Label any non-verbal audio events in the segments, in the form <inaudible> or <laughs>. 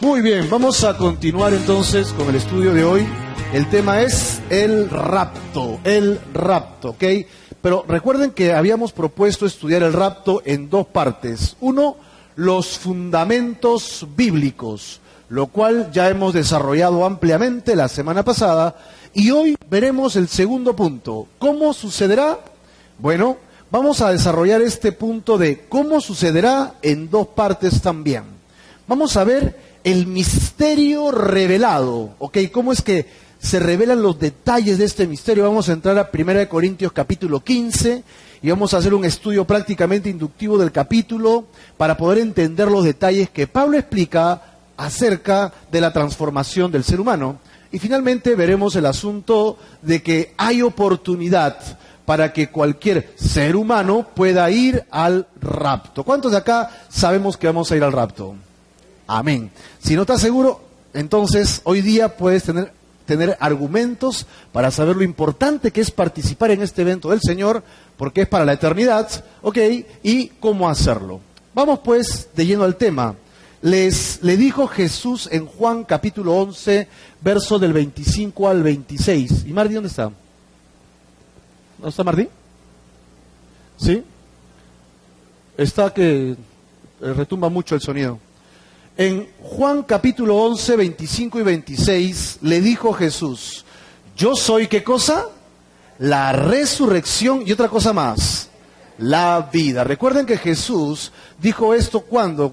Muy bien, vamos a continuar entonces con el estudio de hoy. El tema es el rapto, el rapto, ¿ok? Pero recuerden que habíamos propuesto estudiar el rapto en dos partes. Uno, los fundamentos bíblicos, lo cual ya hemos desarrollado ampliamente la semana pasada. Y hoy veremos el segundo punto. ¿Cómo sucederá? Bueno, vamos a desarrollar este punto de cómo sucederá en dos partes también. Vamos a ver el misterio revelado, ¿ok? ¿Cómo es que se revelan los detalles de este misterio? Vamos a entrar a 1 Corintios capítulo 15 y vamos a hacer un estudio prácticamente inductivo del capítulo para poder entender los detalles que Pablo explica acerca de la transformación del ser humano. Y finalmente veremos el asunto de que hay oportunidad para que cualquier ser humano pueda ir al rapto. ¿Cuántos de acá sabemos que vamos a ir al rapto? Amén. Si no estás seguro, entonces hoy día puedes tener, tener argumentos para saber lo importante que es participar en este evento del Señor, porque es para la eternidad, ¿ok? Y cómo hacerlo. Vamos pues de lleno al tema. Les le dijo Jesús en Juan capítulo 11, verso del 25 al 26. ¿Y Martín dónde está? ¿Dónde está Martín? ¿Sí? Está que retumba mucho el sonido. En Juan capítulo 11, 25 y 26 le dijo Jesús, yo soy qué cosa? La resurrección y otra cosa más, la vida. Recuerden que Jesús dijo esto cuando...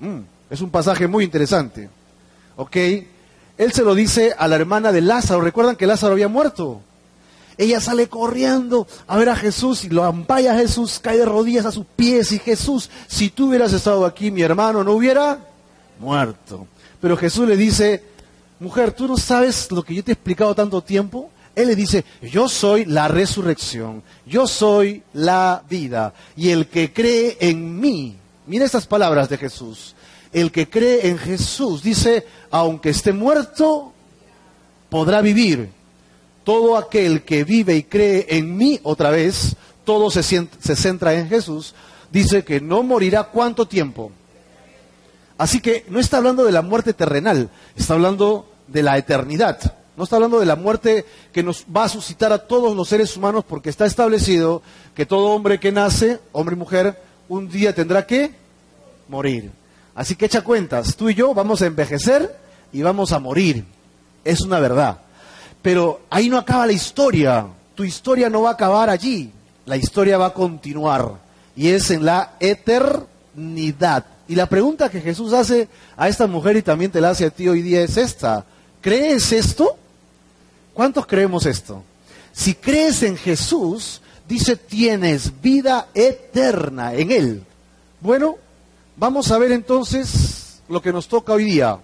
Mm, es un pasaje muy interesante. ¿Ok? Él se lo dice a la hermana de Lázaro. ¿Recuerdan que Lázaro había muerto? Ella sale corriendo a ver a Jesús y lo ampalla a Jesús, cae de rodillas a sus pies y Jesús, si tú hubieras estado aquí, mi hermano no hubiera muerto. Pero Jesús le dice, mujer, ¿tú no sabes lo que yo te he explicado tanto tiempo? Él le dice, yo soy la resurrección, yo soy la vida. Y el que cree en mí, mira estas palabras de Jesús, el que cree en Jesús dice, aunque esté muerto, podrá vivir todo aquel que vive y cree en mí otra vez, todo se, centra en Jesús, dice que no morirá cuánto tiempo. Así que no está hablando de la muerte terrenal, está hablando de la eternidad. No está hablando de la muerte que nos va a suscitar a todos los seres humanos porque está establecido que todo hombre que nace, hombre y mujer, un día tendrá que morir. Así que echa cuentas, tú y yo vamos a envejecer y vamos a morir. Es una verdad. Pero ahí no acaba la historia. Tu historia no va a acabar allí. La historia va a continuar. Y es en la eternidad. Y la pregunta que Jesús hace a esta mujer y también te la hace a ti hoy día es esta. ¿Crees esto? ¿Cuántos creemos esto? Si crees en Jesús, dice, tienes vida eterna en Él. Bueno, vamos a ver entonces lo que nos toca hoy día,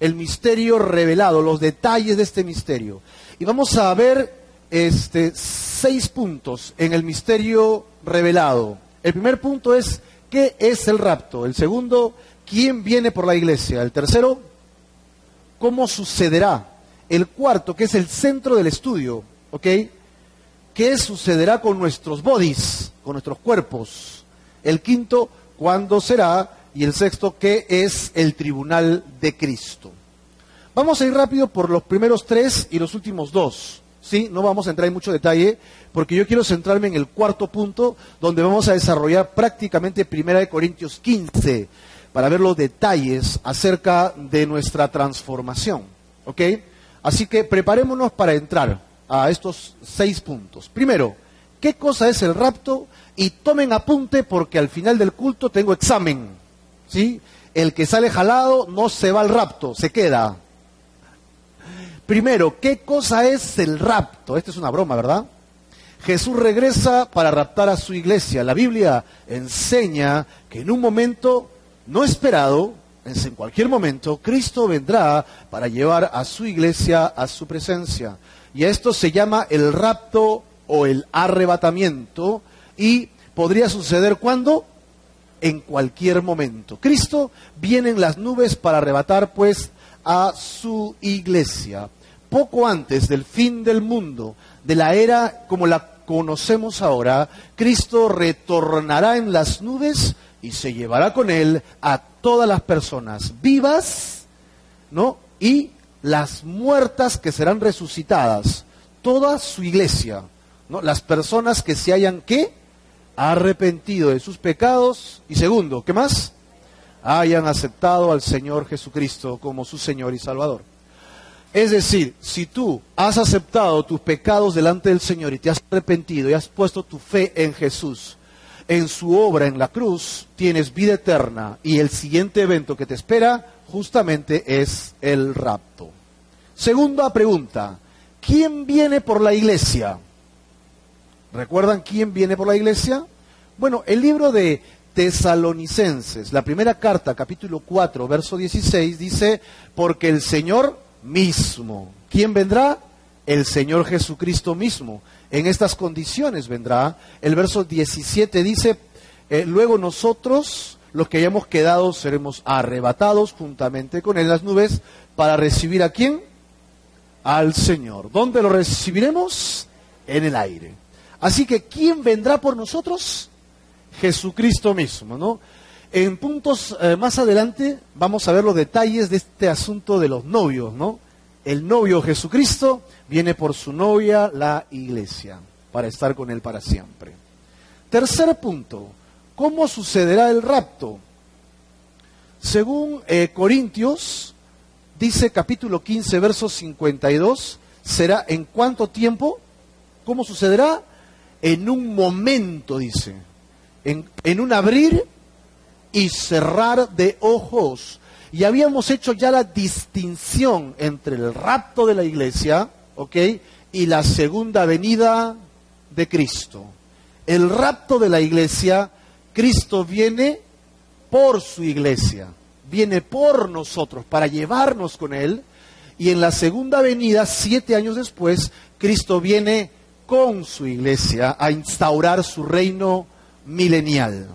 el misterio revelado, los detalles de este misterio. Y vamos a ver este, seis puntos en el misterio revelado. El primer punto es, ¿qué es el rapto? El segundo, ¿quién viene por la iglesia? El tercero, ¿cómo sucederá? El cuarto, que es el centro del estudio, ¿ok? ¿Qué sucederá con nuestros bodies, con nuestros cuerpos? El quinto, ¿cuándo será? Y el sexto, ¿qué es el tribunal de Cristo? Vamos a ir rápido por los primeros tres y los últimos dos. ¿sí? No vamos a entrar en mucho detalle porque yo quiero centrarme en el cuarto punto donde vamos a desarrollar prácticamente Primera de Corintios 15 para ver los detalles acerca de nuestra transformación. ¿Ok? Así que preparémonos para entrar a estos seis puntos. Primero, ¿qué cosa es el rapto? Y tomen apunte porque al final del culto tengo examen. ¿Sí? El que sale jalado no se va al rapto, se queda. Primero, ¿qué cosa es el rapto? Esta es una broma, ¿verdad? Jesús regresa para raptar a su iglesia. La Biblia enseña que en un momento no esperado, en cualquier momento, Cristo vendrá para llevar a su iglesia a su presencia. Y esto se llama el rapto o el arrebatamiento y podría suceder cuando? En cualquier momento. Cristo viene en las nubes para arrebatar pues a su iglesia poco antes del fin del mundo, de la era como la conocemos ahora, Cristo retornará en las nubes y se llevará con él a todas las personas vivas, ¿no? Y las muertas que serán resucitadas, toda su iglesia, ¿no? Las personas que se hayan ¿qué? Arrepentido de sus pecados y segundo, ¿qué más? hayan aceptado al Señor Jesucristo como su Señor y Salvador. Es decir, si tú has aceptado tus pecados delante del Señor y te has arrepentido y has puesto tu fe en Jesús, en su obra en la cruz, tienes vida eterna y el siguiente evento que te espera justamente es el rapto. Segunda pregunta, ¿quién viene por la iglesia? ¿Recuerdan quién viene por la iglesia? Bueno, el libro de Tesalonicenses, la primera carta, capítulo 4, verso 16, dice, porque el Señor mismo, ¿quién vendrá? El Señor Jesucristo mismo. En estas condiciones vendrá. El verso 17 dice, eh, luego nosotros, los que hayamos quedado, seremos arrebatados juntamente con él las nubes para recibir a quién? Al Señor. ¿Dónde lo recibiremos? En el aire. Así que, ¿quién vendrá por nosotros? Jesucristo mismo, ¿no? En puntos eh, más adelante vamos a ver los detalles de este asunto de los novios, ¿no? El novio Jesucristo viene por su novia, la iglesia, para estar con él para siempre. Tercer punto, ¿cómo sucederá el rapto? Según eh, Corintios, dice capítulo 15, verso 52, será en cuánto tiempo, ¿cómo sucederá? En un momento, dice en, un abrir y cerrar de ojos. Y habíamos hecho ya la distinción entre el rapto de la iglesia, ¿ok? Y la segunda venida de Cristo. El rapto de la iglesia, Cristo viene por su iglesia, viene por nosotros, para llevarnos con Él. Y en la segunda venida, siete años después, Cristo viene con su iglesia a instaurar su reino milenial.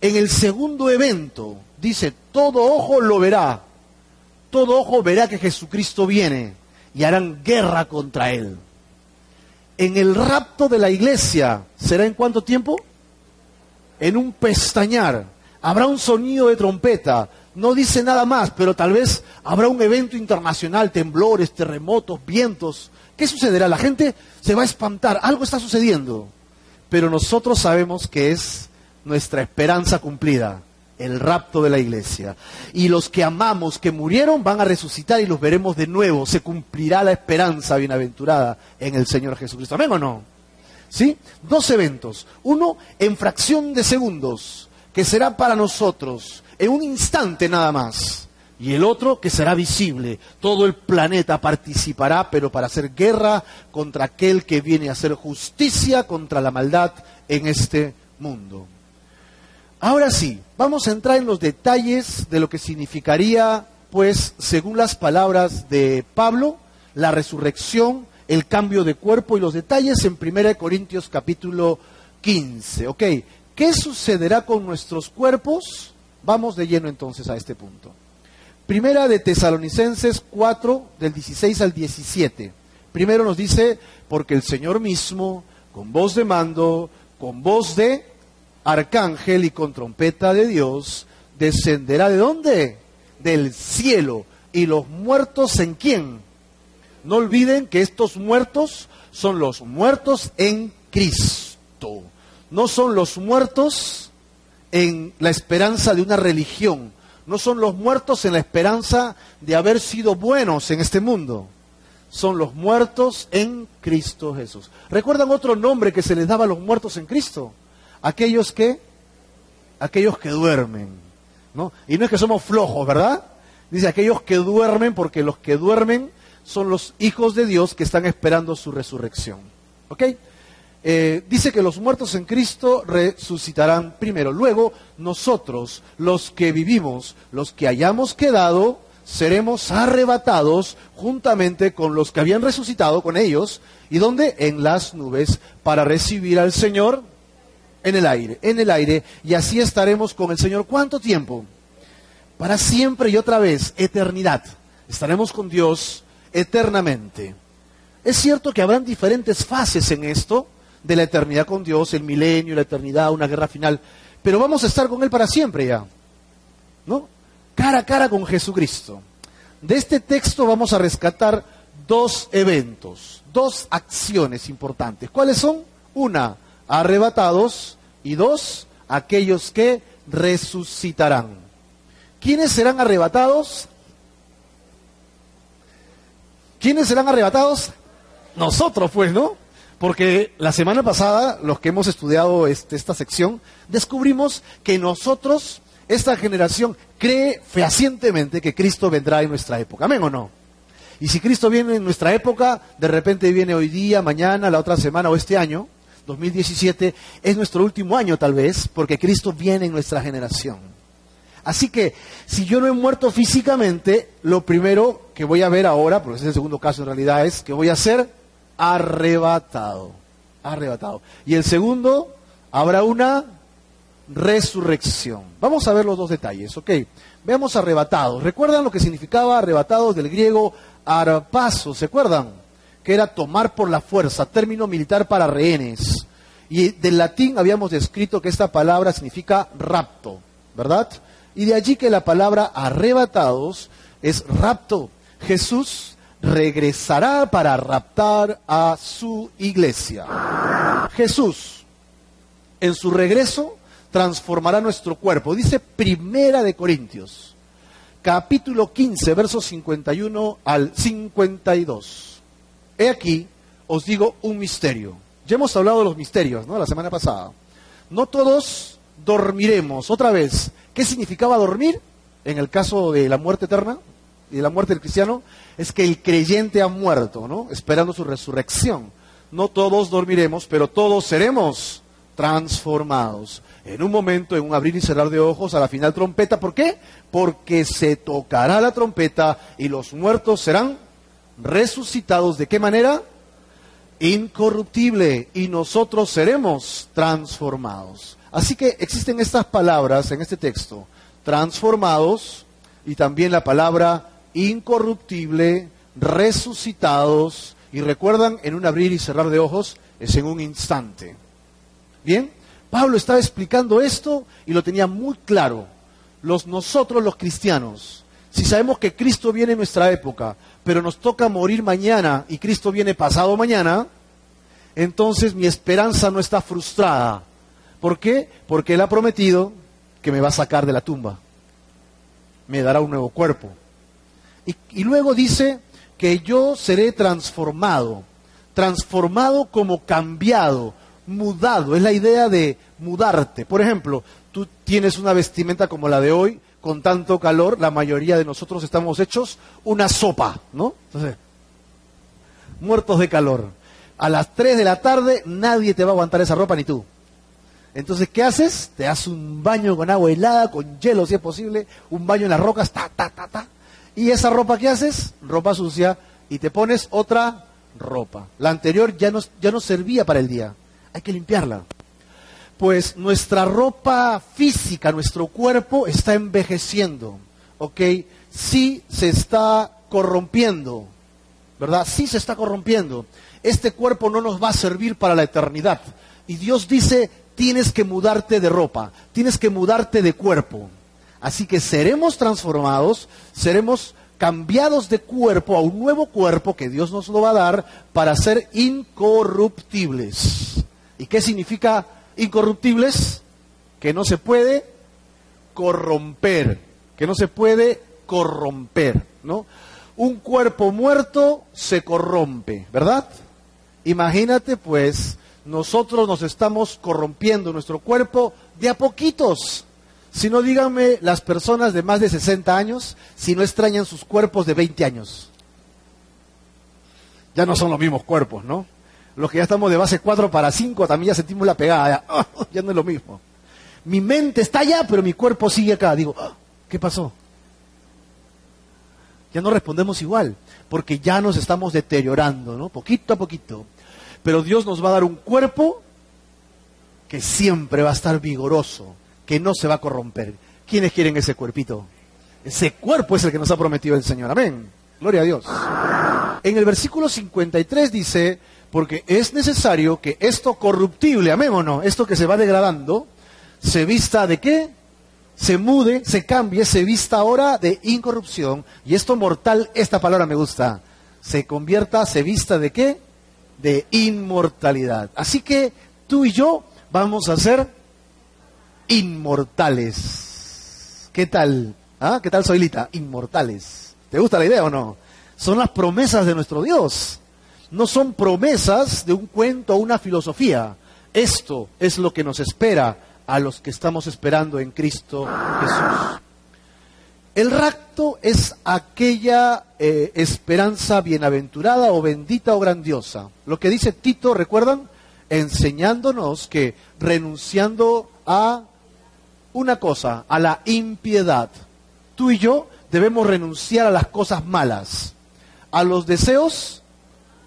En el segundo evento dice, todo ojo lo verá, todo ojo verá que Jesucristo viene y harán guerra contra él. En el rapto de la iglesia, ¿será en cuánto tiempo? En un pestañar. Habrá un sonido de trompeta. No dice nada más, pero tal vez habrá un evento internacional, temblores, terremotos, vientos. ¿Qué sucederá? La gente se va a espantar. Algo está sucediendo pero nosotros sabemos que es nuestra esperanza cumplida, el rapto de la iglesia. Y los que amamos, que murieron, van a resucitar y los veremos de nuevo. Se cumplirá la esperanza bienaventurada en el Señor Jesucristo. ¿Amén o no? ¿Sí? Dos eventos. Uno en fracción de segundos, que será para nosotros, en un instante nada más y el otro que será visible. Todo el planeta participará, pero para hacer guerra contra aquel que viene a hacer justicia contra la maldad en este mundo. Ahora sí, vamos a entrar en los detalles de lo que significaría, pues, según las palabras de Pablo, la resurrección, el cambio de cuerpo y los detalles en 1 Corintios capítulo 15. ¿Ok? ¿Qué sucederá con nuestros cuerpos? Vamos de lleno entonces a este punto. Primera de Tesalonicenses 4, del 16 al 17. Primero nos dice, porque el Señor mismo, con voz de mando, con voz de arcángel y con trompeta de Dios, descenderá de dónde? Del cielo. ¿Y los muertos en quién? No olviden que estos muertos son los muertos en Cristo. No son los muertos en la esperanza de una religión no son los muertos en la esperanza de haber sido buenos en este mundo. Son los muertos en Cristo Jesús. ¿Recuerdan otro nombre que se les daba a los muertos en Cristo? Aquellos que, aquellos que duermen. ¿no? Y no es que somos flojos, ¿verdad? Dice aquellos que duermen porque los que duermen son los hijos de Dios que están esperando su resurrección. ¿Ok? Eh, dice que los muertos en Cristo resucitarán primero. Luego, nosotros, los que vivimos, los que hayamos quedado, seremos arrebatados juntamente con los que habían resucitado con ellos. ¿Y dónde? En las nubes, para recibir al Señor en el aire, en el aire. Y así estaremos con el Señor. ¿Cuánto tiempo? Para siempre y otra vez, eternidad. Estaremos con Dios eternamente. Es cierto que habrán diferentes fases en esto de la eternidad con Dios, el milenio, la eternidad, una guerra final. Pero vamos a estar con Él para siempre ya. ¿no? Cara a cara con Jesucristo. De este texto vamos a rescatar dos eventos, dos acciones importantes. ¿Cuáles son? Una, arrebatados y dos, aquellos que resucitarán. ¿Quiénes serán arrebatados? ¿Quiénes serán arrebatados? Nosotros, pues, ¿no? Porque la semana pasada, los que hemos estudiado este, esta sección, descubrimos que nosotros, esta generación, cree fehacientemente que Cristo vendrá en nuestra época. ¿Amén o no? Y si Cristo viene en nuestra época, de repente viene hoy día, mañana, la otra semana o este año, 2017, es nuestro último año tal vez, porque Cristo viene en nuestra generación. Así que si yo no he muerto físicamente, lo primero que voy a ver ahora, porque es el segundo caso en realidad, es que voy a ser arrebatado. Arrebatado. Y el segundo, habrá una resurrección. Vamos a ver los dos detalles, ¿ok? Veamos arrebatados. ¿Recuerdan lo que significaba arrebatados del griego arpazo? ¿Se acuerdan? Que era tomar por la fuerza, término militar para rehenes. Y del latín habíamos descrito que esta palabra significa rapto, ¿verdad? Y de allí que la palabra arrebatados es rapto. Jesús regresará para raptar a su iglesia. Jesús, en su regreso, transformará nuestro cuerpo. Dice Primera de Corintios, capítulo 15, versos 51 al 52. He aquí, os digo un misterio. Ya hemos hablado de los misterios, ¿no? La semana pasada. No todos dormiremos. Otra vez, ¿qué significaba dormir? En el caso de la muerte eterna y de la muerte del cristiano, es que el creyente ha muerto, ¿no? Esperando su resurrección. No todos dormiremos, pero todos seremos transformados. En un momento, en un abrir y cerrar de ojos, a la final trompeta. ¿Por qué? Porque se tocará la trompeta y los muertos serán resucitados. ¿De qué manera? Incorruptible. Y nosotros seremos transformados. Así que existen estas palabras en este texto. Transformados y también la palabra incorruptible, resucitados. Y recuerdan, en un abrir y cerrar de ojos es en un instante. Bien, Pablo estaba explicando esto y lo tenía muy claro. Los nosotros los cristianos, si sabemos que Cristo viene en nuestra época, pero nos toca morir mañana y Cristo viene pasado mañana, entonces mi esperanza no está frustrada. ¿Por qué? Porque Él ha prometido que me va a sacar de la tumba. Me dará un nuevo cuerpo. Y, luego dice que yo seré transformado. Transformado como cambiado mudado, es la idea de mudarte. Por ejemplo, tú tienes una vestimenta como la de hoy, con tanto calor, la mayoría de nosotros estamos hechos una sopa, ¿no? Entonces, muertos de calor. A las 3 de la tarde nadie te va a aguantar esa ropa ni tú. Entonces, ¿qué haces? Te das un baño con agua helada, con hielo si es posible, un baño en las rocas, ta, ta, ta, ta. Y esa ropa que haces, ropa sucia, y te pones otra ropa. La anterior ya no, ya no servía para el día hay que limpiarla. Pues nuestra ropa física, nuestro cuerpo está envejeciendo, ¿ok? Sí se está corrompiendo, ¿verdad? Sí se está corrompiendo. Este cuerpo no nos va a servir para la eternidad. Y Dios dice, tienes que mudarte de ropa, tienes que mudarte de cuerpo. Así que seremos transformados, seremos cambiados de cuerpo a un nuevo cuerpo que Dios nos lo va a dar para ser incorruptibles. ¿Y qué significa incorruptibles? Que no se puede corromper, que no se puede corromper, ¿no? Un cuerpo muerto se corrompe, ¿verdad? Imagínate pues, nosotros nos estamos corrompiendo nuestro cuerpo de a poquitos. Si no, díganme las personas de más de 60 años si no extrañan sus cuerpos de 20 años. Ya no son los mismos cuerpos, ¿no? Los que ya estamos de base 4 para 5 también ya sentimos la pegada. <laughs> Ya, no es lo mismo. Mi mente está allá, pero mi cuerpo sigue acá. Digo, ah, ¿qué pasó? Ya no respondemos igual, porque ya nos estamos deteriorando, ¿no? Poquito a poquito. Pero Dios nos va a dar un cuerpo que siempre va a estar vigoroso, que no se va a corromper. ¿Quiénes quieren ese cuerpito? Ese cuerpo es el que nos ha prometido el Señor. Amén. Gloria a Dios. En el versículo 53 dice, porque es necesario que esto corruptible, amén o no, esto que se va degradando, se vista de qué? se mude, se cambie, se vista ahora de incorrupción, y esto mortal, esta palabra me gusta, se convierta, se vista de qué? De inmortalidad. Así que tú y yo vamos a ser inmortales. ¿Qué tal? ¿Ah? ¿Qué tal, Soilita? Inmortales. ¿Te gusta la idea o no? Son las promesas de nuestro Dios. No son promesas de un cuento o una filosofía. Esto es lo que nos espera a los que estamos esperando en Cristo Jesús. El rapto es aquella eh, esperanza bienaventurada o bendita o grandiosa. Lo que dice Tito, ¿recuerdan? Enseñándonos que renunciando a una cosa, a la impiedad, tú y yo debemos renunciar a las cosas malas, a los deseos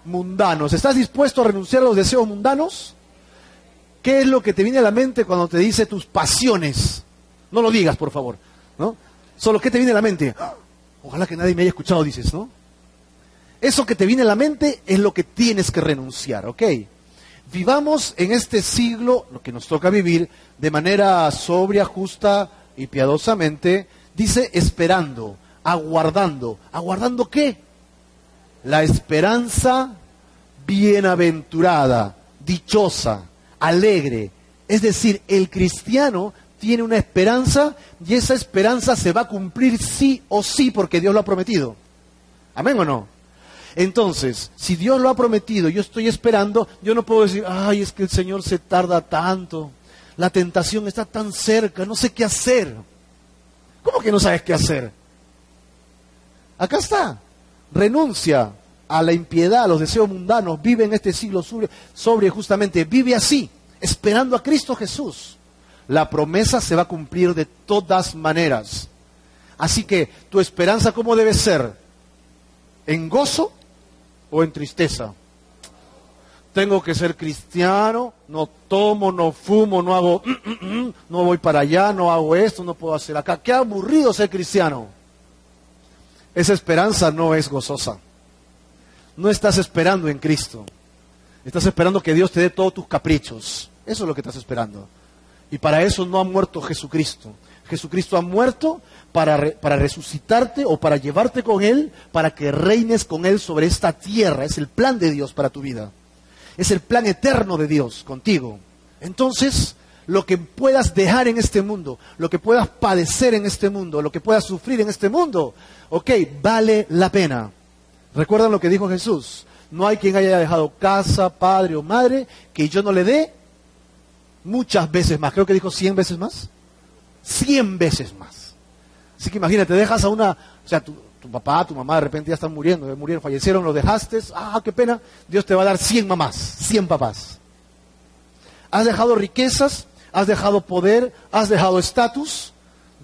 mundanos. ¿Estás dispuesto a renunciar a los deseos mundanos? ¿Qué es lo que te viene a la mente cuando te dice tus pasiones? No lo digas, por favor, ¿no? Solo, ¿qué te viene a la mente? Ojalá que nadie me haya escuchado, dices, ¿no? Eso que te viene a la mente es lo que tienes que renunciar, ¿ok? Vivamos en este siglo, lo que nos toca vivir, de manera sobria, justa y piadosamente, dice esperando, aguardando. ¿Aguardando qué? La esperanza bienaventurada, dichosa, alegre. Es decir, el cristiano tiene una esperanza y esa esperanza se va a cumplir sí o sí porque Dios lo ha prometido. ¿Amén o no? Entonces, si Dios lo ha prometido, yo estoy esperando, yo no puedo decir, ay, es que el Señor se tarda tanto, la tentación está tan cerca, no sé qué hacer. ¿Cómo que no sabes qué hacer? Acá está, renuncia a la impiedad, a los deseos mundanos, vive en este siglo sobre, justamente, vive así, esperando a Cristo Jesús. La promesa se va a cumplir de todas maneras. Así que tu esperanza, ¿cómo debe ser? ¿En gozo o en tristeza. Tengo que ser cristiano, no tomo, no fumo, no hago, mm, mm, mm, no voy para allá, no hago esto, no puedo hacer acá. Qué aburrido ser cristiano. Esa esperanza no es gozosa. No estás esperando en Cristo. Estás esperando que Dios te dé todos tus caprichos. Eso es lo que estás esperando. Y para eso no ha muerto Jesucristo. Jesucristo ha muerto para, para, resucitarte o para llevarte con Él, para que reines con Él sobre esta tierra. Es el plan de Dios para tu vida. Es el plan eterno de Dios contigo. Entonces, lo que puedas dejar en este mundo, lo que puedas padecer en este mundo, lo que puedas sufrir en este mundo, ok, vale la pena. ¿Recuerdan lo que dijo Jesús? No hay quien haya dejado casa, padre o madre que yo no le dé muchas veces más. Creo que dijo cien veces más cien veces más. Así que imagínate, dejas a una, o sea, tu, papá, tu mamá de repente ya están muriendo, murieron, fallecieron, lo dejaste, ah, qué pena, Dios te va a dar cien mamás, cien papás. Has dejado riquezas, has dejado poder, has dejado estatus,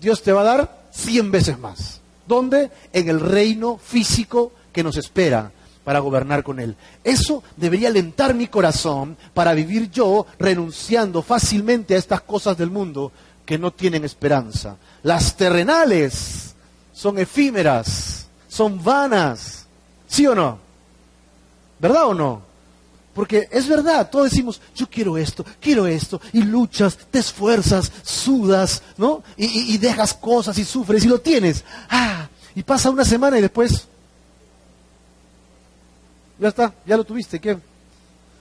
Dios te va a dar cien veces más. ¿Dónde? En el reino físico que nos espera para gobernar con Él. Eso debería alentar mi corazón para vivir yo renunciando fácilmente a estas cosas del mundo que no tienen esperanza. Las terrenales son efímeras, son vanas. ¿Sí o no? ¿Verdad o no? Porque es verdad, todos decimos, yo quiero esto, quiero esto, y luchas, te esfuerzas, sudas, ¿no? Y, dejas cosas y sufres y lo tienes. Ah, y pasa una semana y después, ya está, ya lo tuviste, ¿qué?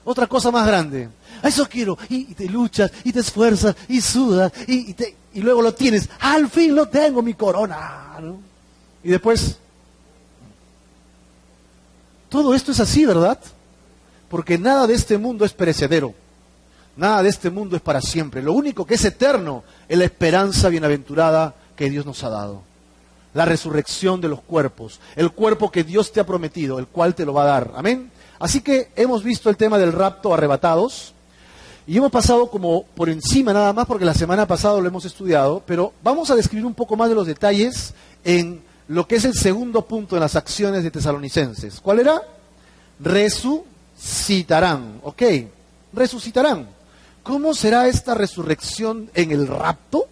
Otra cosa más grande eso quiero, y, te luchas, y te esfuerzas, y sudas, y, y, luego lo tienes, al fin lo tengo, mi corona. Y después, todo esto es así, ¿verdad? Porque nada de este mundo es perecedero, nada de este mundo es para siempre. Lo único que es eterno es la esperanza bienaventurada que Dios nos ha dado. La resurrección de los cuerpos, el cuerpo que Dios te ha prometido, el cual te lo va a dar. Amén. Así que hemos visto el tema del rapto arrebatados. Y hemos pasado como por encima nada más porque la semana pasada lo hemos estudiado, pero vamos a describir un poco más de los detalles en lo que es el segundo punto de las acciones de tesalonicenses. ¿Cuál era? Resucitarán, ¿ok? Resucitarán. ¿Cómo será esta resurrección en el rapto?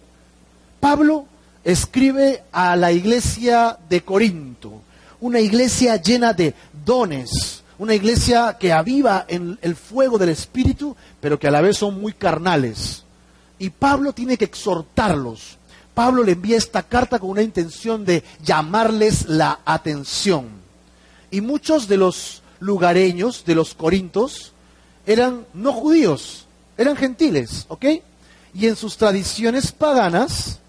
Pablo escribe a la iglesia de Corinto, una iglesia llena de dones, una iglesia que aviva en el fuego del Espíritu, pero que a la vez son muy carnales. Y Pablo tiene que exhortarlos. Pablo le envía esta carta con una intención de llamarles la atención. Y muchos de los lugareños, de los corintos, eran no judíos, eran gentiles, ¿ok? Y en sus tradiciones paganas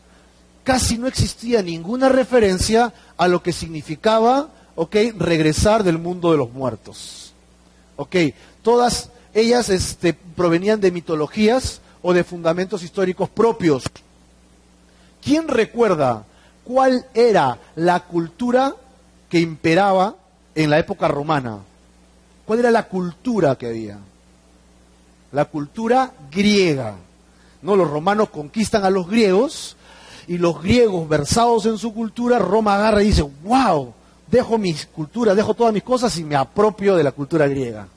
casi no existía ninguna referencia a lo que significaba, ¿ok? Regresar del mundo de los muertos. ¿Ok? Todas ellas este, provenían de mitologías o de fundamentos históricos propios. ¿Quién recuerda cuál era la cultura que imperaba en la época romana? ¿Cuál era la cultura que había? La cultura griega. No, los romanos conquistan a los griegos y los griegos versados en su cultura, Roma agarra y dice, wow, dejo mi cultura, dejo todas mis cosas y me apropio de la cultura griega.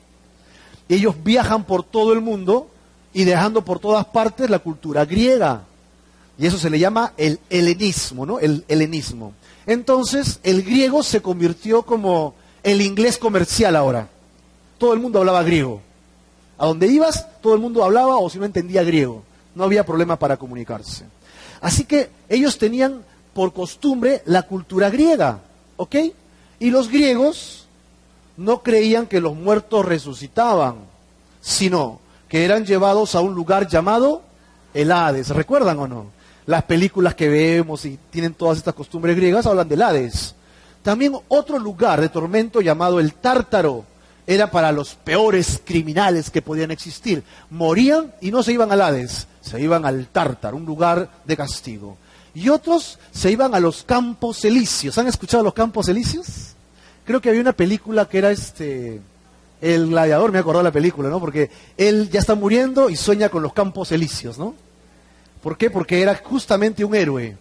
Ellos viajan por todo el mundo y dejando por todas partes la cultura griega. Y eso se le llama el helenismo, ¿no? El helenismo. Entonces, el griego se convirtió como el inglés comercial ahora. Todo el mundo hablaba griego. A donde ibas, todo el mundo hablaba o si no entendía griego. No había problema para comunicarse. Así que ellos tenían por costumbre la cultura griega, ¿ok? Y los griegos no creían que los muertos resucitaban, sino que eran llevados a un lugar llamado el Hades. ¿Recuerdan o no? Las películas que vemos y tienen todas estas costumbres griegas hablan del Hades. También otro lugar de tormento llamado el Tártaro era para los peores criminales que podían existir. Morían y no se iban al Hades, se iban al Tártaro, un lugar de castigo. Y otros se iban a los campos elíseos. ¿Han escuchado los campos elíseos? Creo que había una película que era este el gladiador, me acordó de la película, ¿no? Porque él ya está muriendo y sueña con los campos elíseos, ¿no? ¿Por qué? Porque era justamente un héroe.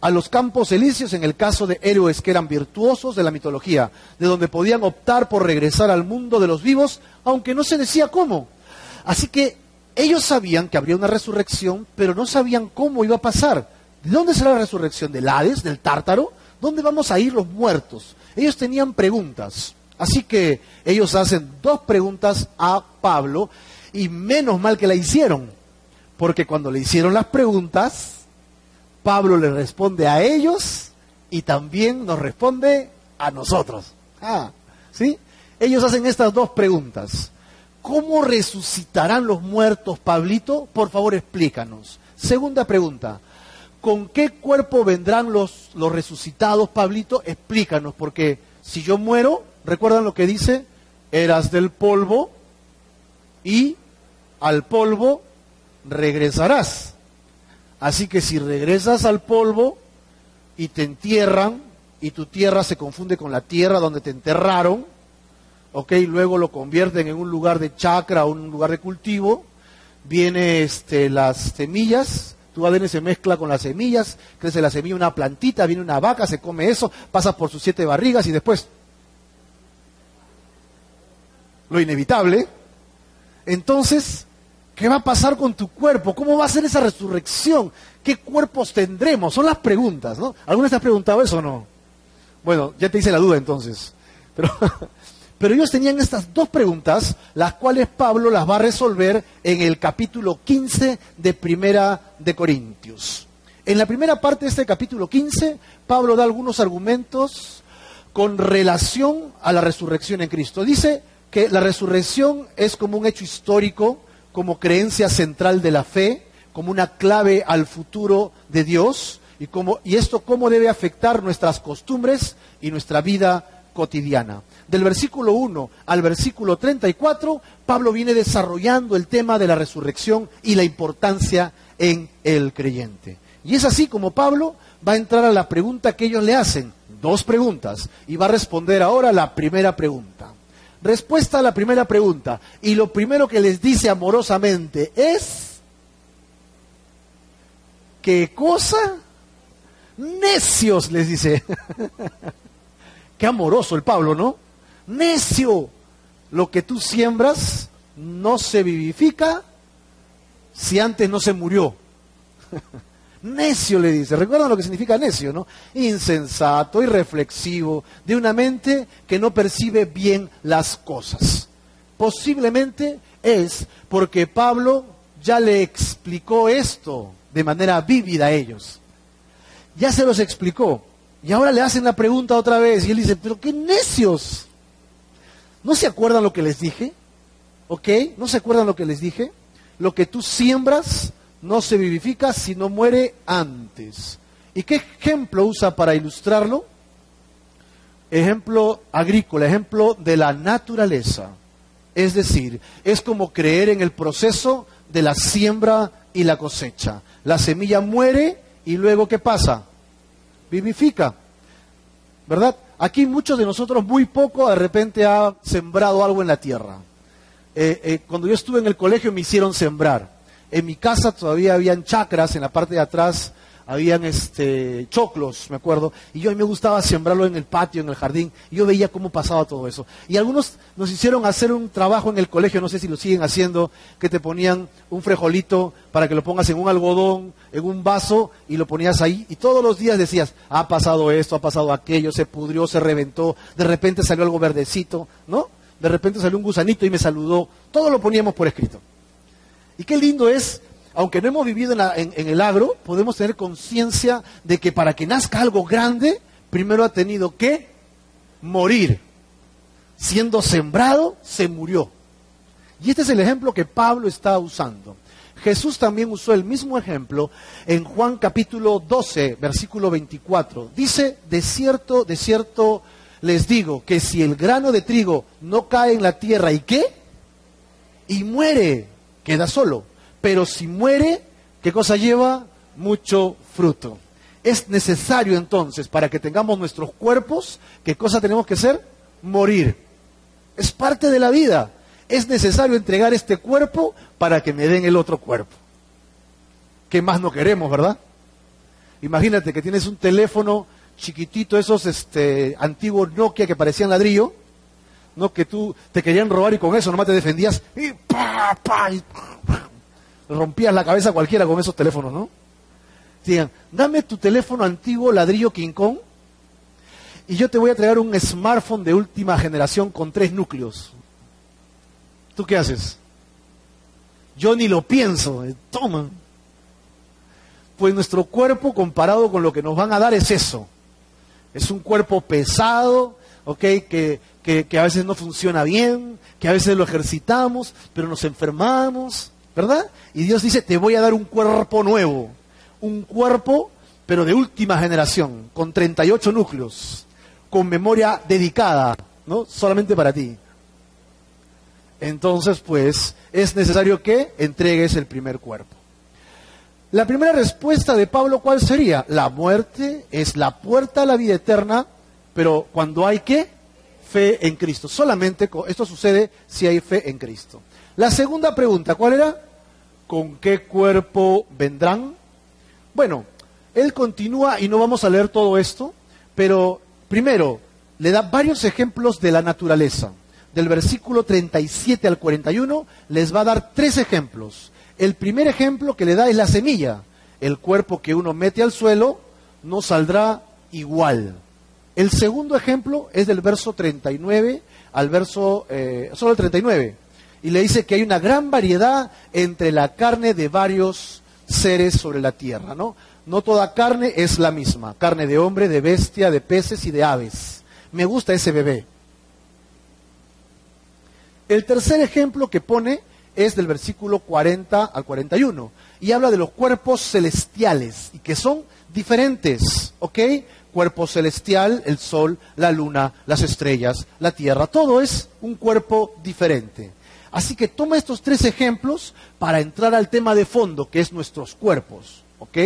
A los campos elíseos en el caso de héroes que eran virtuosos de la mitología, de donde podían optar por regresar al mundo de los vivos, aunque no se decía cómo. Así que ellos sabían que habría una resurrección, pero no sabían cómo iba a pasar. ¿De dónde será la resurrección? ¿Del Hades? ¿Del Tártaro? ¿Dónde vamos a ir los muertos? Ellos tenían preguntas. Así que ellos hacen dos preguntas a Pablo y menos mal que la hicieron, porque cuando le hicieron las preguntas, Pablo le responde a ellos y también nos responde a nosotros. Ah, ¿sí? Ellos hacen estas dos preguntas. ¿Cómo resucitarán los muertos, Pablito? Por favor, explícanos. Segunda pregunta. ¿Con qué cuerpo vendrán los, los resucitados, Pablito? Explícanos, porque si yo muero, ¿Recuerdan lo que dice? Eras del polvo y al polvo regresarás. Así que si regresas al polvo y te entierran y tu tierra se confunde con la tierra donde te enterraron, ok, luego lo convierten en un lugar de chacra o un lugar de cultivo, viene este, las semillas, tu ADN se mezcla con las semillas, crece la semilla una plantita, viene una vaca, se come eso, pasa por sus siete barrigas y después lo inevitable, entonces, ¿qué va a pasar con tu cuerpo? ¿Cómo va a ser esa resurrección? ¿Qué cuerpos tendremos? Son las preguntas, ¿no? ¿Alguna te has preguntado eso o no? Bueno, ya te hice la duda entonces. <laughs> pero ellos tenían estas dos preguntas, las cuales Pablo las va a resolver en el capítulo 15 de Primera de Corintios. En la primera parte de este capítulo 15, Pablo da algunos argumentos con relación a la resurrección en Cristo. Dice, que la resurrección es como un hecho histórico, como creencia central de la fe, como una clave al futuro de Dios y, cómo, y esto cómo debe afectar nuestras costumbres y nuestra vida cotidiana. Del versículo 1 al versículo 34, Pablo viene desarrollando el tema de la resurrección y la importancia en el creyente. Y es así como Pablo va a entrar a la pregunta que ellos le hacen, dos preguntas, y va a responder ahora la primera pregunta. Respuesta a la primera pregunta. Y lo primero que les dice amorosamente es, ¿qué cosa? Necios, les dice. <laughs> Qué amoroso el Pablo, ¿no? Necio. Lo que tú siembras no se vivifica si antes no se murió. <laughs> Necio le dice, recuerdan lo que significa necio, ¿no? Insensato, irreflexivo, de una mente que no percibe bien las cosas. Posiblemente es porque Pablo ya le explicó esto de manera vívida a ellos. Ya se los explicó. Y ahora le hacen la pregunta otra vez y él dice, pero qué necios. ¿No se acuerdan lo que les dije? ¿Ok? ¿No se acuerdan lo que les dije? Lo que tú siembras no se vivifica si no muere antes. ¿Y qué ejemplo usa para ilustrarlo? Ejemplo agrícola, ejemplo de la naturaleza. Es decir, es como creer en el proceso de la siembra y la cosecha. La semilla muere y luego ¿qué pasa? Vivifica. ¿Verdad? Aquí muchos de nosotros muy poco de repente ha sembrado algo en la tierra. Eh, eh, cuando yo estuve en el colegio me hicieron sembrar. En mi casa todavía habían chacras en la parte de atrás habían este, choclos, me acuerdo, y yo a mí me gustaba sembrarlo en el patio, en el jardín, y yo veía cómo pasaba todo eso. Y algunos nos hicieron hacer un trabajo en el colegio, no sé si lo siguen haciendo, que te ponían un frejolito para que lo pongas en un algodón, en un vaso, y lo ponías ahí, y todos los días decías, ha pasado esto, ha pasado aquello, se pudrió, se reventó, de repente salió algo verdecito, ¿no? De repente salió un gusanito y me saludó, todo lo poníamos por escrito. Y qué lindo es aunque no hemos vivido en, el agro, podemos tener conciencia de que para que nazca algo grande, primero ha tenido que morir. Siendo sembrado, se murió. Y este es el ejemplo que Pablo está usando. Jesús también usó el mismo ejemplo en Juan capítulo 12, versículo 24. Dice, de cierto, de cierto les digo que si el grano de trigo no cae en la tierra y qué, y muere, queda solo pero si muere, ¿qué cosa lleva? Mucho fruto. Es necesario entonces, para que tengamos nuestros cuerpos, ¿qué cosa tenemos que hacer? Morir. Es parte de la vida. Es necesario entregar este cuerpo para que me den el otro cuerpo. ¿Qué más no queremos, verdad? Imagínate que tienes un teléfono chiquitito, esos este, antiguos Nokia que parecían ladrillo, ¿no? que tú te querían robar y con eso nomás te defendías rompías la cabeza cualquiera con esos teléfonos, ¿no? Digan, dame tu teléfono antiguo ladrillo King Kong y yo te voy a traer un smartphone de última generación con tres núcleos. ¿Tú qué haces? Yo ni lo pienso, eh, toma. Pues nuestro cuerpo comparado con lo que nos van a dar es eso. Es un cuerpo pesado, ¿ok? Que, que a veces no funciona bien, que a veces lo ejercitamos, pero nos enfermamos, ¿verdad? Y Dios dice, te voy a dar un cuerpo nuevo, un cuerpo, pero de última generación, con 38 núcleos, con memoria dedicada, ¿no? Solamente para ti. Entonces, pues, es necesario que entregues el primer cuerpo. La primera respuesta de Pablo, ¿cuál sería? La muerte es la puerta a la vida eterna, pero cuando hay que fe en Cristo. Solamente esto sucede si hay fe en Cristo. La segunda pregunta, ¿cuál era? ¿Con qué cuerpo vendrán? Bueno, él continúa y no vamos a leer todo esto, pero primero le da varios ejemplos de la naturaleza. Del versículo 37 al 41 les va a dar tres ejemplos. El primer ejemplo que le da es la semilla. El cuerpo que uno mete al suelo no saldrá igual. El segundo ejemplo es del verso 39 al verso, eh, solo el 39 y le dice que hay una gran variedad entre la carne de varios seres sobre la tierra, ¿no? No toda carne es la misma, carne de hombre, de bestia, de peces y de aves. Me gusta ese bebé. El tercer ejemplo que pone es del versículo 40 al 41 y habla de los cuerpos celestiales y que son diferentes, ¿ok? Cuerpo celestial, el sol, la luna, las estrellas, la tierra, todo es un cuerpo diferente. Así que toma estos tres ejemplos para entrar al tema de fondo, que es nuestros cuerpos. ¿Ok?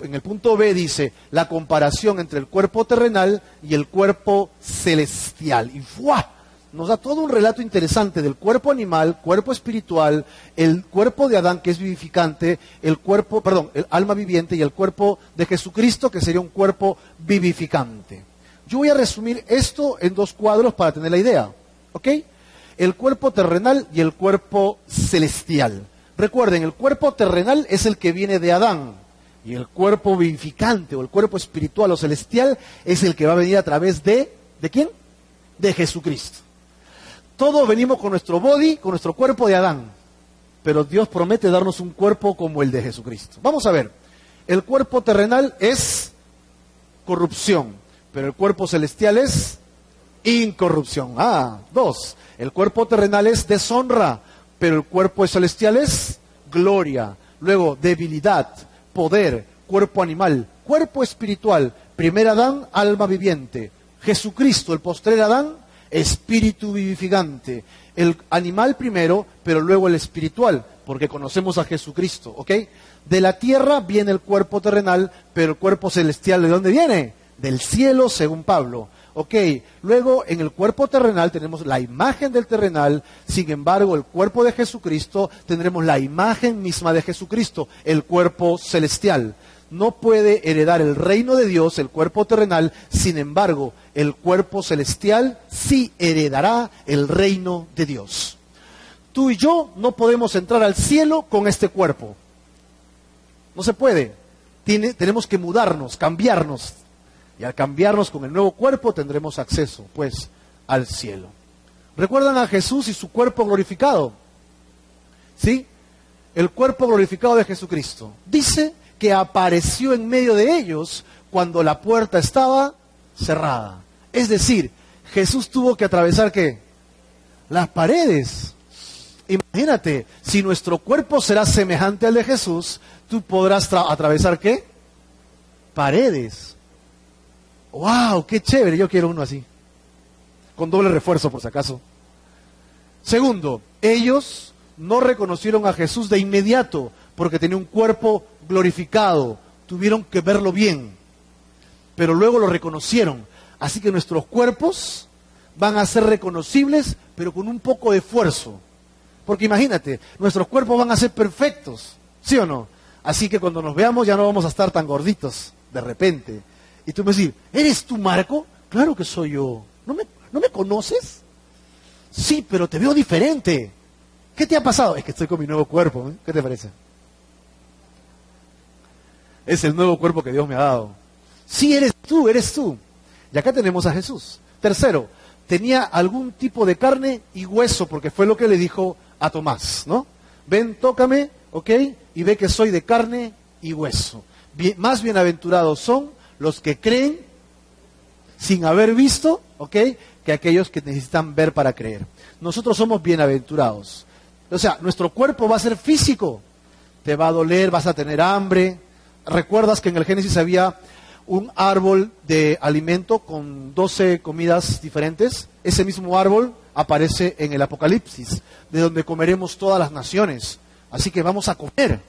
En el punto B dice la comparación entre el cuerpo terrenal y el cuerpo celestial. Y ¡fuah! nos da todo un relato interesante del cuerpo animal, cuerpo espiritual, el cuerpo de Adán que es vivificante, el cuerpo, perdón, el alma viviente y el cuerpo de Jesucristo que sería un cuerpo vivificante. Yo voy a resumir esto en dos cuadros para tener la idea. ¿Ok? El cuerpo terrenal y el cuerpo celestial. Recuerden, el cuerpo terrenal es el que viene de Adán y el cuerpo vivificante o el cuerpo espiritual o celestial es el que va a venir a través de ¿de quién? De Jesucristo. Todos venimos con nuestro body, con nuestro cuerpo de Adán, pero Dios promete darnos un cuerpo como el de Jesucristo. Vamos a ver. el cuerpo terrenal es corrupción, pero el cuerpo celestial es incorrupción. Ah, dos, el cuerpo terrenal es deshonra, pero el cuerpo celestial es gloria. Luego, debilidad, poder, cuerpo animal, cuerpo espiritual, primer Adán, alma viviente. Jesucristo, el postrer Adán, espíritu vivificante. El animal primero, pero luego el espiritual, porque conocemos a Jesucristo, ¿ok? De la tierra viene el cuerpo terrenal, pero el cuerpo celestial, ¿de dónde viene? Del cielo, según Pablo. Ok, luego en el cuerpo terrenal tenemos la imagen del terrenal, sin embargo el cuerpo de Jesucristo tendremos la imagen misma de Jesucristo, el cuerpo celestial. No puede heredar el reino de Dios, el cuerpo terrenal, sin embargo el cuerpo celestial sí heredará el reino de Dios. Tú y yo no podemos entrar al cielo con este cuerpo. No se puede. tenemos que mudarnos, cambiarnos, y al cambiarnos con el nuevo cuerpo tendremos acceso, pues, al cielo. ¿Recuerdan a Jesús y su cuerpo glorificado? ¿Sí? El cuerpo glorificado de Jesucristo. Dice que apareció en medio de ellos cuando la puerta estaba cerrada. Es decir, Jesús tuvo que atravesar qué? Las paredes. Imagínate, si nuestro cuerpo será semejante al de Jesús, tú podrás atravesar qué? Paredes. ¡Wow! ¡Qué chévere! Yo quiero uno así. Con doble refuerzo, por si acaso. Segundo, ellos no reconocieron a Jesús de inmediato porque tenía un cuerpo glorificado. Tuvieron que verlo bien. Pero luego lo reconocieron. Así que nuestros cuerpos van a ser reconocibles, pero con un poco de esfuerzo. Porque imagínate, nuestros cuerpos van a ser perfectos, ¿sí o no? Así que cuando nos veamos ya no vamos a estar tan gorditos de repente. Y tú me decís, ¿eres tú Marco? Claro que soy yo. ¿No me, ¿No me conoces? Sí, pero te veo diferente. ¿Qué te ha pasado? Es que estoy con mi nuevo cuerpo. ¿eh? ¿Qué te parece? Es el nuevo cuerpo que Dios me ha dado. Sí, eres tú, eres tú. Y acá tenemos a Jesús. Tercero, tenía algún tipo de carne y hueso, porque fue lo que le dijo a Tomás, ¿no? Ven, tócame, ¿ok? Y ve que soy de carne y hueso. más bienaventurados son los que creen sin haber visto, ¿ok? Que aquellos que necesitan ver para creer. Nosotros somos bienaventurados. O sea, nuestro cuerpo va a ser físico. Te va a doler, vas a tener hambre. ¿Recuerdas que en el Génesis había un árbol de alimento con 12 comidas diferentes? Ese mismo árbol aparece en el Apocalipsis, de donde comeremos todas las naciones. Así que vamos a comer.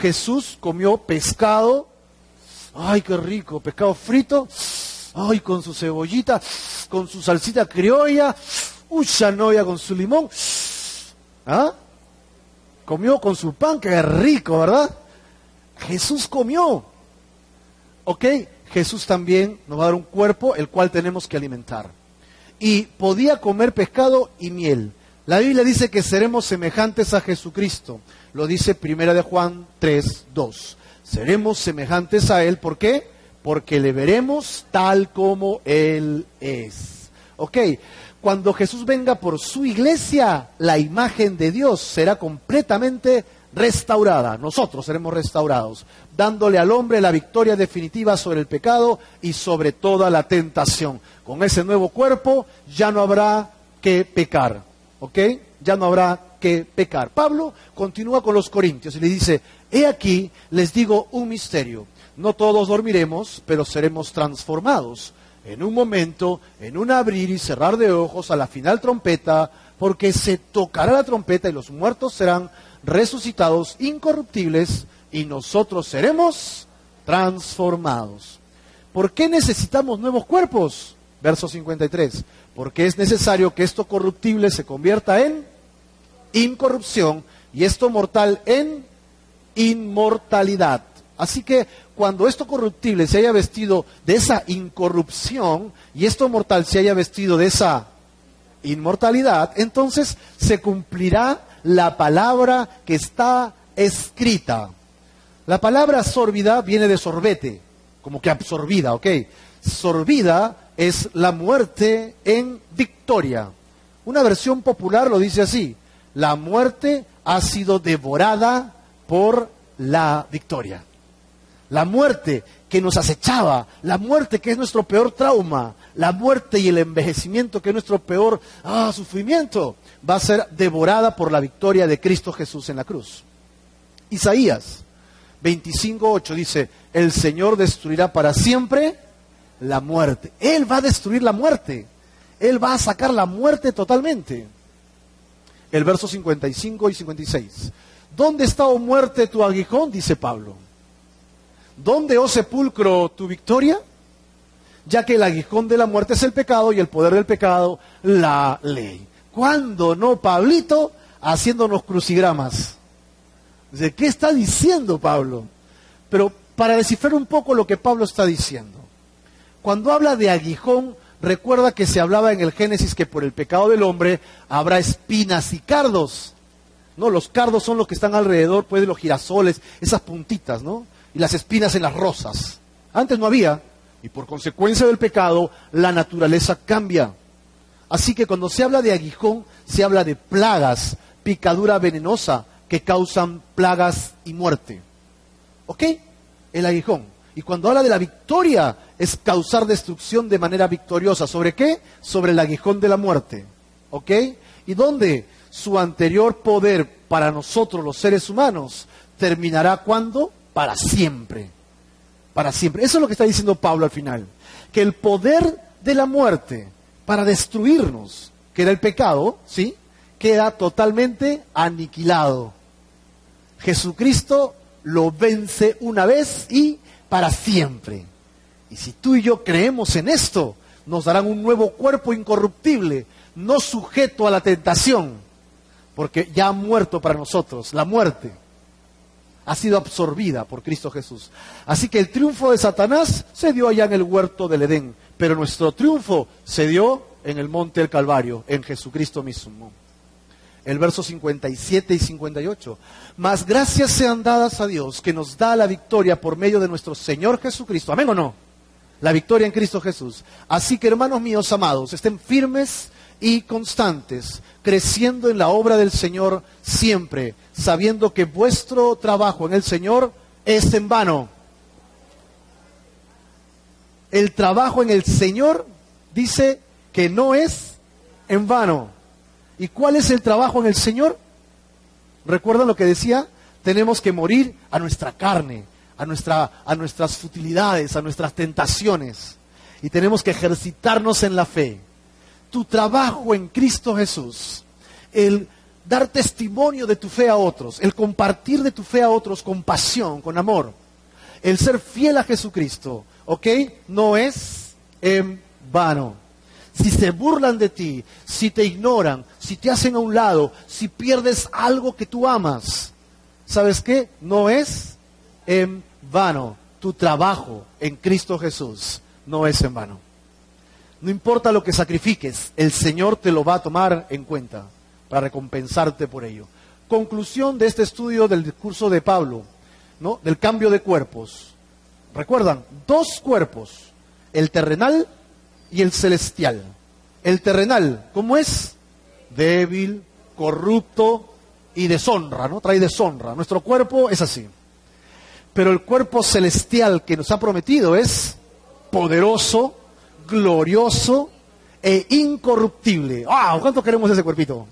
Jesús comió pescado Ay, qué rico, pescado frito. Ay, con su cebollita, con su salsita criolla. Uy, con su limón. ¿Ah? Comió con su pan, qué rico, ¿verdad? Jesús comió. ¿Ok? Jesús también nos va a dar un cuerpo el cual tenemos que alimentar. Y podía comer pescado y miel. La Biblia dice que seremos semejantes a Jesucristo. Lo dice Primera de Juan 3, 2 seremos semejantes a Él. ¿Por qué? Porque le veremos tal como Él es. ¿Ok? Cuando Jesús venga por su iglesia, la imagen de Dios será completamente restaurada. Nosotros seremos restaurados, dándole al hombre la victoria definitiva sobre el pecado y sobre toda la tentación. Con ese nuevo cuerpo ya no habrá que pecar. ¿Ok? Ya no habrá que pecar. Pablo continúa con los corintios y le dice, He aquí, les digo un misterio. No todos dormiremos, pero seremos transformados. En un momento, en un abrir y cerrar de ojos, a la final trompeta, porque se tocará la trompeta y los muertos serán resucitados incorruptibles y nosotros seremos transformados. ¿Por qué necesitamos nuevos cuerpos? Verso 53. Porque es necesario que esto corruptible se convierta en incorrupción y esto mortal en inmortalidad. Así que cuando esto corruptible se haya vestido de esa incorrupción y esto mortal se haya vestido de esa inmortalidad, entonces se cumplirá la palabra que está escrita. La palabra sorbida viene de sorbete, como que absorbida, ¿ok? Sorbida es la muerte en victoria. Una versión popular lo dice así, la muerte ha sido devorada por la victoria. la muerte que nos acechaba, la muerte que es nuestro peor trauma, la muerte y el envejecimiento que es nuestro peor ah, sufrimiento, va a ser devorada por la victoria de Cristo Jesús en la cruz. Isaías 25.8 dice, el Señor destruirá para siempre la muerte. Él va a destruir la muerte. Él va a sacar la muerte totalmente. El verso 55 y 56. ¿Dónde está, oh muerte, tu aguijón? Dice Pablo. ¿Dónde, oh sepulcro, tu victoria? Ya que el aguijón de la muerte es el pecado y el poder del pecado, la ley. ¿Cuándo no, Pablito, haciéndonos crucigramas? ¿De qué está diciendo Pablo? Pero para descifrar un poco lo que Pablo está diciendo. Cuando habla de aguijón, recuerda que se hablaba en el Génesis que por el pecado del hombre habrá espinas y cardos. ¿No? Los cardos son los que están alrededor pues, de los girasoles, esas puntitas, ¿no? Y las espinas en las rosas. Antes no había, y por consecuencia del pecado, la naturaleza cambia. Así que cuando se habla de aguijón, se habla de plagas, picadura venenosa, que causan plagas y muerte. ¿Ok? El aguijón. Y cuando habla de la victoria, es causar destrucción de manera victoriosa. ¿Sobre qué? Sobre el aguijón de la muerte. ¿Ok? ¿Y dónde? Su anterior poder para nosotros los seres humanos terminará cuando? Para siempre. Para siempre. Eso es lo que está diciendo Pablo al final. Que el poder de la muerte para destruirnos, que era el pecado, ¿sí? Queda totalmente aniquilado. Jesucristo lo vence una vez y para siempre. Y si tú y yo creemos en esto, nos darán un nuevo cuerpo incorruptible, no sujeto a la tentación, porque ya ha muerto para nosotros. La muerte ha sido absorbida por Cristo Jesús. Así que el triunfo de Satanás se dio allá en el huerto del Edén, pero nuestro triunfo se dio en el monte del Calvario, en Jesucristo mismo el verso 57 y 58. Mas gracias sean dadas a Dios que nos da la victoria por medio de nuestro Señor Jesucristo. Amén o no? La victoria en Cristo Jesús. Así que hermanos míos amados, estén firmes y constantes, creciendo en la obra del Señor siempre, sabiendo que vuestro trabajo en el Señor es en vano. El trabajo en el Señor dice que no es en vano. ¿Y cuál es el trabajo en el Señor? ¿Recuerdan lo que decía? Tenemos que morir a nuestra carne, a, nuestra, a nuestras futilidades, a nuestras tentaciones. Y tenemos que ejercitarnos en la fe. Tu trabajo en Cristo Jesús, el dar testimonio de tu fe a otros, el compartir de tu fe a otros con pasión, con amor, el ser fiel a Jesucristo, ¿ok? No es en vano si se burlan de ti, si te ignoran, si te hacen a un lado, si pierdes algo que tú amas, ¿sabes qué? No es en vano. Tu trabajo en Cristo Jesús no es en vano. No importa lo que sacrifiques, el Señor te lo va a tomar en cuenta para recompensarte por ello. Conclusión de este estudio del discurso de Pablo, ¿no? Del cambio de cuerpos. Recuerdan, dos cuerpos, el terrenal y el celestial. El terrenal, ¿cómo es? Débil, corrupto y deshonra, ¿no? Trae deshonra. Nuestro cuerpo es así. Pero el cuerpo celestial que nos ha prometido es poderoso, glorioso e incorruptible. ¡Ah! ¿Cuánto queremos ese cuerpito?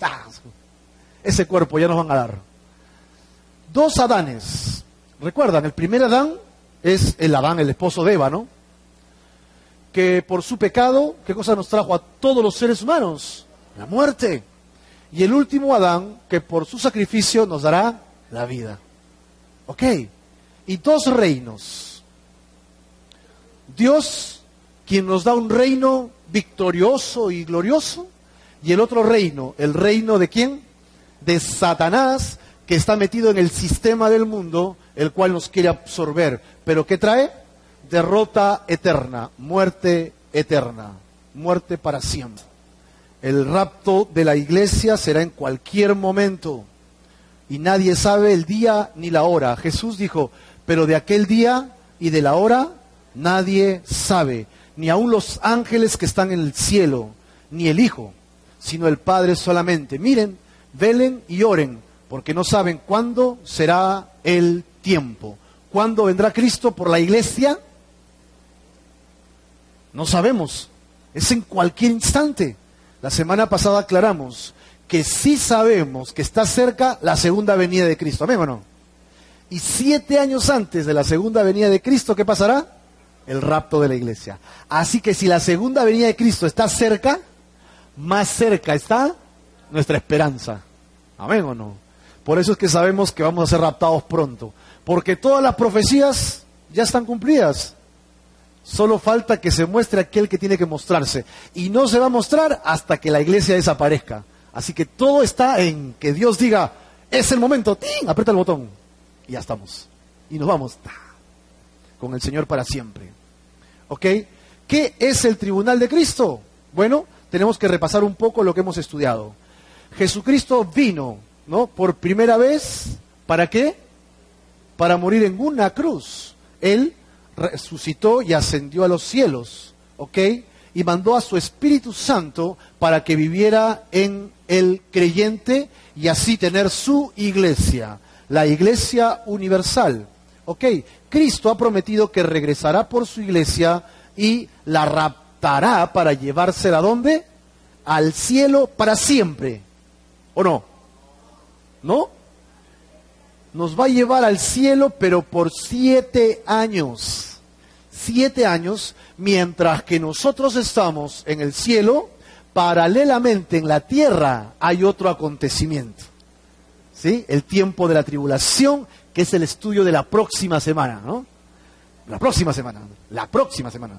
Ah, ese cuerpo ya nos van a dar. Dos Adanes. Recuerdan, el primer Adán es el Adán, el esposo de Eva, ¿no? que por su pecado, ¿qué cosa nos trajo a todos los seres humanos? La muerte. Y el último Adán, que por su sacrificio nos dará la vida. ¿Ok? Y dos reinos. Dios, quien nos da un reino victorioso y glorioso, y el otro reino, el reino de quién? De Satanás, que está metido en el sistema del mundo, el cual nos quiere absorber. Pero ¿qué trae? derrota eterna, muerte eterna, muerte para siempre. El rapto de la iglesia será en cualquier momento y nadie sabe el día ni la hora. Jesús dijo, pero de aquel día y de la hora nadie sabe, ni aun los ángeles que están en el cielo, ni el Hijo, sino el Padre solamente. Miren, velen y oren, porque no saben cuándo será el tiempo ¿Cuándo vendrá Cristo por la iglesia? No sabemos. Es en cualquier instante. La semana pasada aclaramos que sí sabemos que está cerca la segunda venida de Cristo. ¿Amén o no? Y siete años antes de la segunda venida de Cristo, ¿qué pasará? El rapto de la iglesia. Así que si la segunda venida de Cristo está cerca, más cerca está nuestra esperanza. Amén o no. Por eso es que sabemos que vamos a ser raptados pronto. Porque todas las profecías ya están cumplidas. Solo falta que se muestre aquel que tiene que mostrarse. Y no se va a mostrar hasta que la iglesia desaparezca. Así que todo está en que Dios diga, es el momento, ¡ting! aprieta el botón. Y ya estamos. Y nos vamos con el Señor para siempre. ¿Ok? ¿Qué es el tribunal de Cristo? Bueno, tenemos que repasar un poco lo que hemos estudiado. Jesucristo vino, ¿no? Por primera vez, ¿para qué? Para morir en una cruz. Él resucitó y ascendió a los cielos, ¿ok? Y mandó a su Espíritu Santo para que viviera en el creyente y así tener su iglesia, la iglesia universal, ¿ok? Cristo ha prometido que regresará por su iglesia y la raptará para llevársela a dónde? Al cielo para siempre. ¿O no? ¿No? Nos va a llevar al cielo, pero por siete años. Siete años, mientras que nosotros estamos en el cielo, paralelamente en la tierra hay otro acontecimiento. ¿Sí? El tiempo de la tribulación, que es el estudio de la próxima semana, ¿no? La próxima semana, la próxima semana.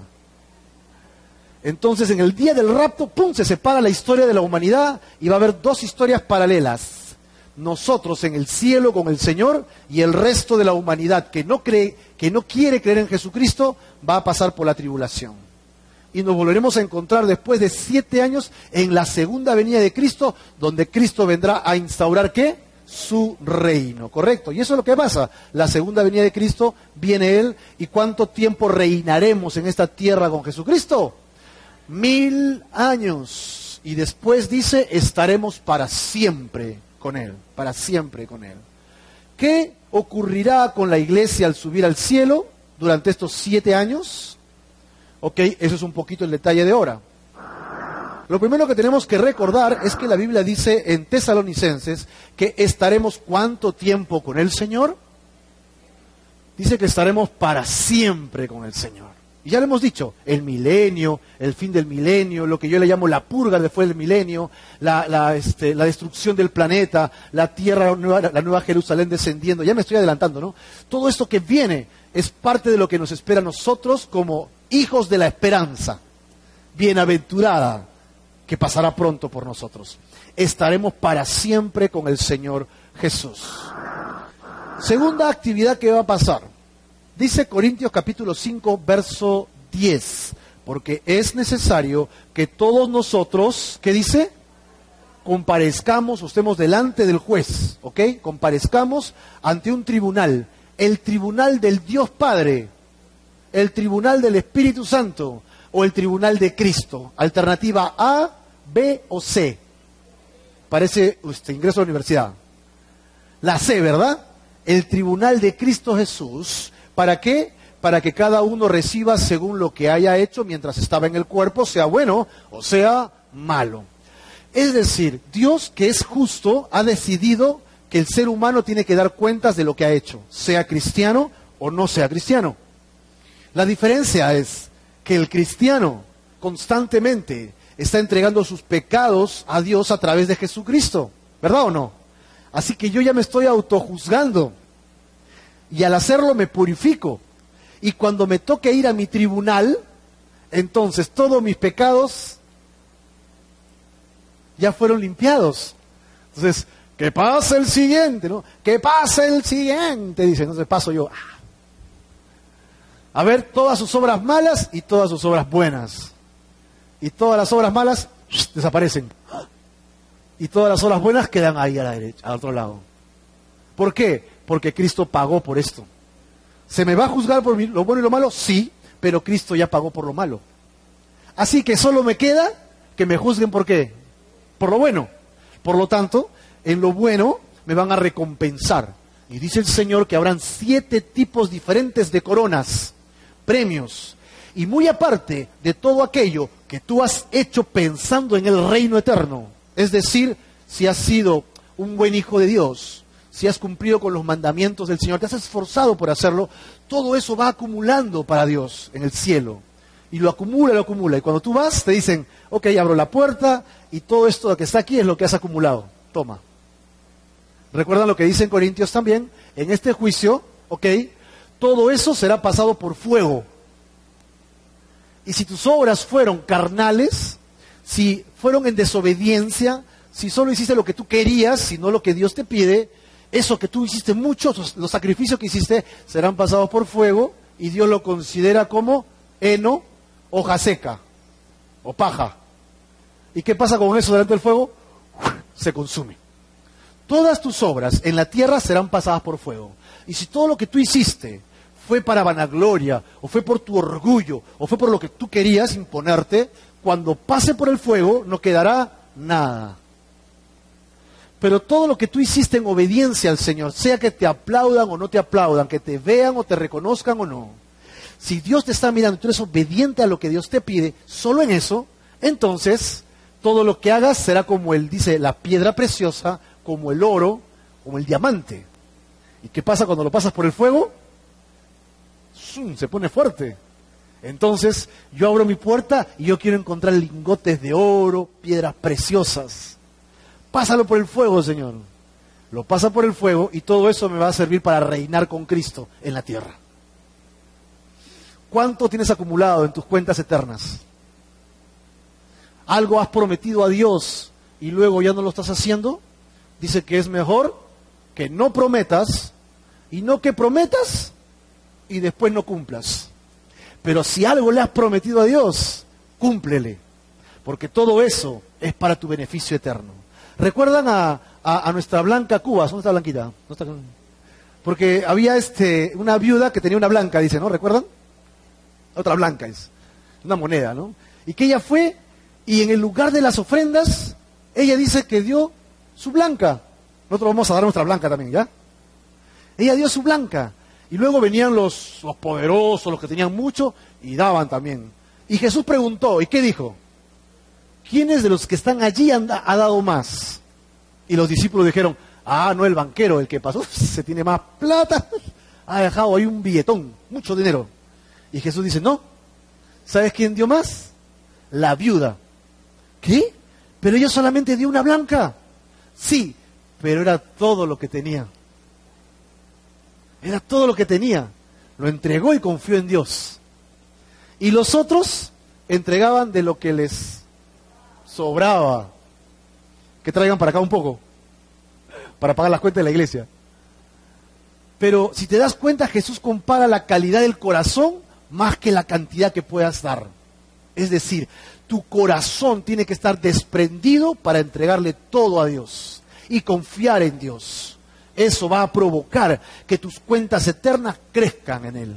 Entonces, en el día del rapto, ¡pum!, se separa la historia de la humanidad y va a haber dos historias paralelas. Nosotros en el cielo con el Señor y el resto de la humanidad que no cree, que no quiere creer en Jesucristo, va a pasar por la tribulación. Y nos volveremos a encontrar después de siete años en la segunda venida de Cristo, donde Cristo vendrá a instaurar qué? Su reino, ¿correcto? Y eso es lo que pasa. La segunda venida de Cristo viene Él. ¿Y cuánto tiempo reinaremos en esta tierra con Jesucristo? mil años. Y después dice, estaremos para siempre con Él, para siempre con Él. ¿Qué ocurrirá con la iglesia al subir al cielo durante estos siete años? Ok, eso es un poquito el detalle de ahora. Lo primero que tenemos que recordar es que la Biblia dice en Tesalonicenses que estaremos cuánto tiempo con el Señor. Dice que estaremos para siempre con el Señor. Y ya lo hemos dicho, el milenio, el fin del milenio, lo que yo le llamo la purga después del milenio, la, este, destrucción del planeta, la tierra, la nueva, la nueva, Jerusalén descendiendo, ya me estoy adelantando, ¿no? Todo esto que viene es parte de lo que nos espera a nosotros como hijos de la esperanza, bienaventurada, que pasará pronto por nosotros. Estaremos para siempre con el Señor Jesús. Segunda actividad que va a pasar Dice Corintios capítulo 5, verso 10, porque es necesario que todos nosotros, ¿qué dice? Comparezcamos estemos delante del juez, ¿ok? Comparezcamos ante un tribunal, el tribunal del Dios Padre, el tribunal del Espíritu Santo o el tribunal de Cristo. Alternativa A, B o C. Parece usted ingreso a la universidad. La C, ¿verdad? El tribunal de Cristo Jesús ¿Para qué? Para que cada uno reciba según lo que haya hecho mientras estaba en el cuerpo, sea bueno o sea malo. Es decir, Dios que es justo ha decidido que el ser humano tiene que dar cuentas de lo que ha hecho, sea cristiano o no sea cristiano. La diferencia es que el cristiano constantemente está entregando sus pecados a Dios a través de Jesucristo, ¿verdad o no? Así que yo ya me estoy autojuzgando y al hacerlo me purifico. Y cuando me toque ir a mi tribunal, entonces todos mis pecados ya fueron limpiados. Entonces, que pase el siguiente, ¿no? Que pase el siguiente, dice. Entonces paso yo. Ah. A ver todas sus obras malas y todas sus obras buenas. Y todas las obras malas desaparecen. Y todas las obras buenas quedan ahí a la derecha, al otro lado. ¿Por qué? porque Cristo pagó por esto. ¿Se me va a juzgar por lo bueno y lo malo? Sí, pero Cristo ya pagó por lo malo. Así que solo me queda que me juzguen por qué? Por lo bueno. Por lo tanto, en lo bueno me van a recompensar. Y dice el Señor que habrán siete tipos diferentes de coronas, premios. Y muy aparte de todo aquello que tú has hecho pensando en el reino eterno, es decir, si has sido un buen hijo de Dios, si has cumplido con los mandamientos del Señor, te has esforzado por hacerlo, todo eso va acumulando para Dios en el cielo. Y lo acumula, lo acumula. Y cuando tú vas, te dicen, ok, abro la puerta y todo esto que está aquí es lo que has acumulado. Toma. Recuerdan lo que dice en Corintios también, en este juicio, ok, todo eso será pasado por fuego. Y si tus obras fueron carnales, si fueron en desobediencia, si solo hiciste lo que tú querías, y no lo que Dios te pide, eso que tú hiciste muchos, los sacrificios que hiciste serán pasados por fuego y Dios lo considera como heno, hoja seca o paja. ¿Y qué pasa con eso delante del fuego? Se consume. Todas tus obras en la tierra serán pasadas por fuego. Y si todo lo que tú hiciste fue para vanagloria, o fue por tu orgullo, o fue por lo que tú querías imponerte, cuando pase por el fuego no quedará nada. Pero todo lo que tú hiciste en obediencia al Señor, sea que te aplaudan o no te aplaudan, que te vean o te reconozcan o no, si Dios te está mirando y tú eres obediente a lo que Dios te pide, solo en eso, entonces todo lo que hagas será como él dice, la piedra preciosa, como el oro, como el diamante. ¿Y qué pasa cuando lo pasas por el fuego? Se pone fuerte. Entonces yo abro mi puerta y yo quiero encontrar lingotes de oro, piedras preciosas. Pásalo por el fuego, Señor. Lo pasa por el fuego y todo eso me va a servir para reinar con Cristo en la tierra. ¿Cuánto tienes acumulado en tus cuentas eternas? ¿Algo has prometido a Dios y luego ya no lo estás haciendo? dice que es mejor que no prometas y no que prometas y después no cumplas. Pero si algo le has prometido a Dios, cúmplele, porque todo eso es para tu beneficio eterno. ¿Recuerdan a, nuestra Blanca Cuba? ¿Dónde está Blanquita? Porque había este, una viuda que tenía una blanca, dice, ¿no? ¿Recuerdan? Otra blanca es, una moneda, ¿no? Y que ella fue y en el lugar de las ofrendas, ella dice que dio su blanca. Nosotros vamos a dar nuestra blanca también, ¿ya? Ella dio su blanca. Y luego venían los, los poderosos, los que tenían mucho, y daban también. Y Jesús preguntó, ¿y qué dijo? ¿Quiénes de los que están allí han, ha dado más? Y los discípulos dijeron, ah, no el banquero, el que pasó, <laughs> se tiene más plata, <laughs> ha dejado ahí un billetón, mucho dinero. Y Jesús dice, no, ¿sabes quién dio más? La viuda. ¿Qué? Pero ella solamente dio una blanca. Sí, pero era todo lo que tenía. Era todo lo que tenía. Lo entregó y confió en Dios. Y los otros entregaban de lo que les sobraba. Que traigan para acá un poco. Para pagar las cuentas de la iglesia. Pero si te das cuenta, Jesús compara la calidad del corazón más que la cantidad que puedas dar. Es decir, tu corazón tiene que estar desprendido para entregarle todo a Dios y confiar en Dios. Eso va a provocar que tus cuentas eternas crezcan en Él,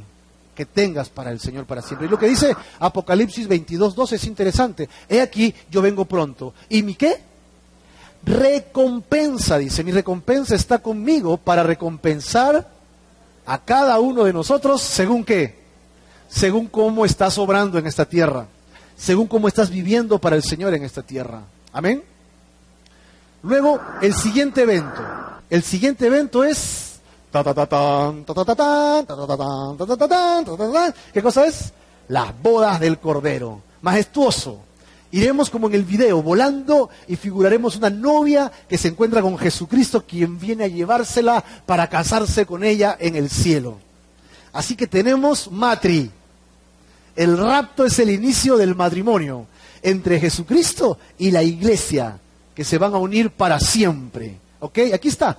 que tengas para el Señor para siempre. Y lo que dice Apocalipsis 22, es interesante. He aquí, yo vengo pronto. ¿Y mi qué? Recompensa, dice. Mi recompensa está conmigo para recompensar a cada uno de nosotros según qué? Según cómo estás obrando en esta tierra según cómo estás viviendo para el Señor en esta tierra. Amén. Luego, el siguiente evento. El siguiente evento es... ¿Qué cosa es? Las bodas del Cordero. Majestuoso. Iremos como en el video, volando y figuraremos una novia que se encuentra con Jesucristo, quien viene a llevársela para casarse con ella en el cielo. Así que tenemos matri, el rapto es el inicio del matrimonio entre Jesucristo y la iglesia, que se van a unir para siempre. ¿Ok? Aquí está.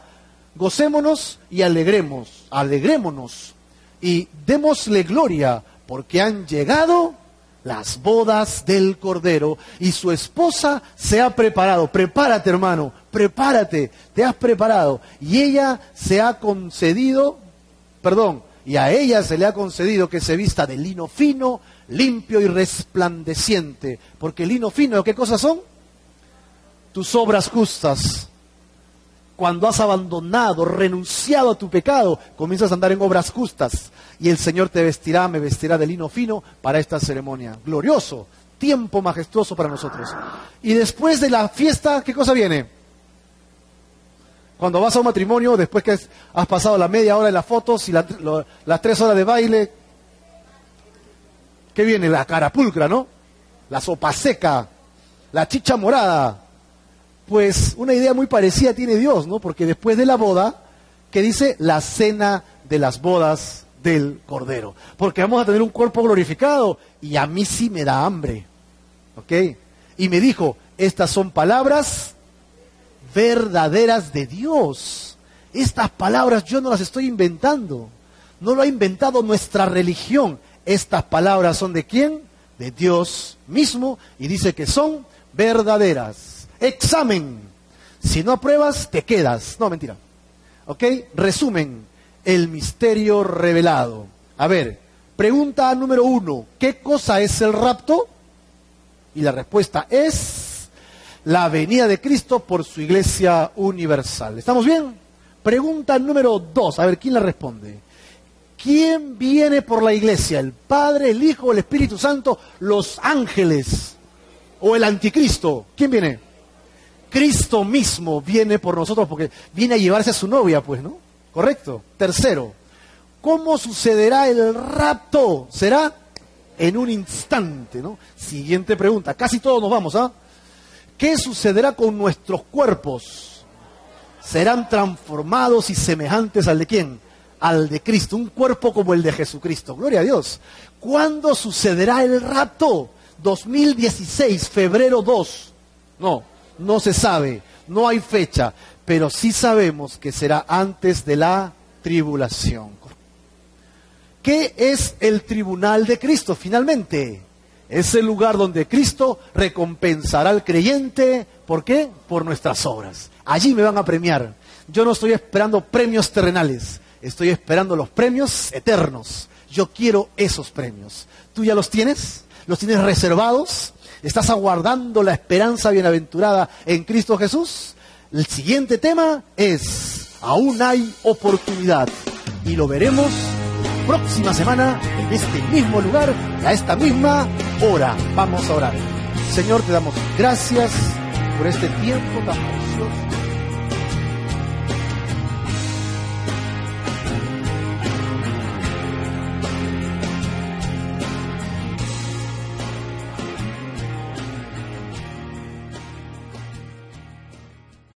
Gocémonos y alegremos, alegrémonos y démosle gloria, porque han llegado las bodas del Cordero y su esposa se ha preparado. Prepárate, hermano, prepárate, te has preparado. Y ella se ha concedido, perdón, y a ella se le ha concedido que se vista de lino fino, limpio y resplandeciente. Porque lino fino, ¿qué cosas son? Tus obras justas. Cuando has abandonado, renunciado a tu pecado, comienzas a andar en obras justas. Y el Señor te vestirá, me vestirá de lino fino para esta ceremonia. Glorioso, tiempo majestuoso para nosotros. Y después de la fiesta, ¿qué cosa viene? Cuando vas a un matrimonio, después que has pasado la media hora de las fotos y las tres horas de baile, ¿qué viene? La carapulcra, ¿no? La sopa seca, la chicha morada, pues una idea muy parecida tiene Dios, ¿no? Porque después de la boda, que dice la cena de las bodas del Cordero. Porque vamos a tener un cuerpo glorificado y a mí sí me da hambre. ¿Ok? Y me dijo, estas son palabras verdaderas de Dios. Estas palabras yo no las estoy inventando. No lo ha inventado nuestra religión. Estas palabras son de quién? De Dios mismo. Y dice que son verdaderas examen. Si no apruebas, te quedas. No, mentira. ¿Ok? Resumen, el misterio revelado. A ver, pregunta número uno, ¿qué cosa es el rapto? Y la respuesta es la venida de Cristo por su iglesia universal. ¿Estamos bien? Pregunta número dos, a ver, ¿quién la responde? ¿Quién viene por la iglesia? ¿El Padre, el Hijo, el Espíritu Santo, los ángeles o el anticristo? ¿Quién viene? Cristo mismo viene por nosotros porque viene a llevarse a su novia, pues, ¿no? Correcto. Tercero, ¿cómo sucederá el rapto? Será en un instante, ¿no? Siguiente pregunta, casi todos nos vamos, ¿ah? ¿Qué sucederá con nuestros cuerpos? Serán transformados y semejantes al de quién? Al de Cristo, un cuerpo como el de Jesucristo. Gloria a Dios. ¿Cuándo sucederá el rapto? 2016, febrero 2. No, no se sabe, no hay fecha, pero sí sabemos que será antes de la tribulación. ¿Qué es el tribunal de Cristo finalmente? Es el lugar donde Cristo recompensará al creyente. ¿Por qué? Por nuestras obras. Allí me van a premiar. Yo no estoy esperando premios terrenales, estoy esperando los premios eternos. Yo quiero esos premios. ¿Tú ya los tienes? ¿Los tienes reservados? ¿Estás aguardando la esperanza bienaventurada en Cristo Jesús? El siguiente tema es, aún hay oportunidad. Y lo veremos próxima semana en este mismo lugar y a esta misma hora. Vamos a orar. Señor, te damos gracias por este tiempo tan precioso.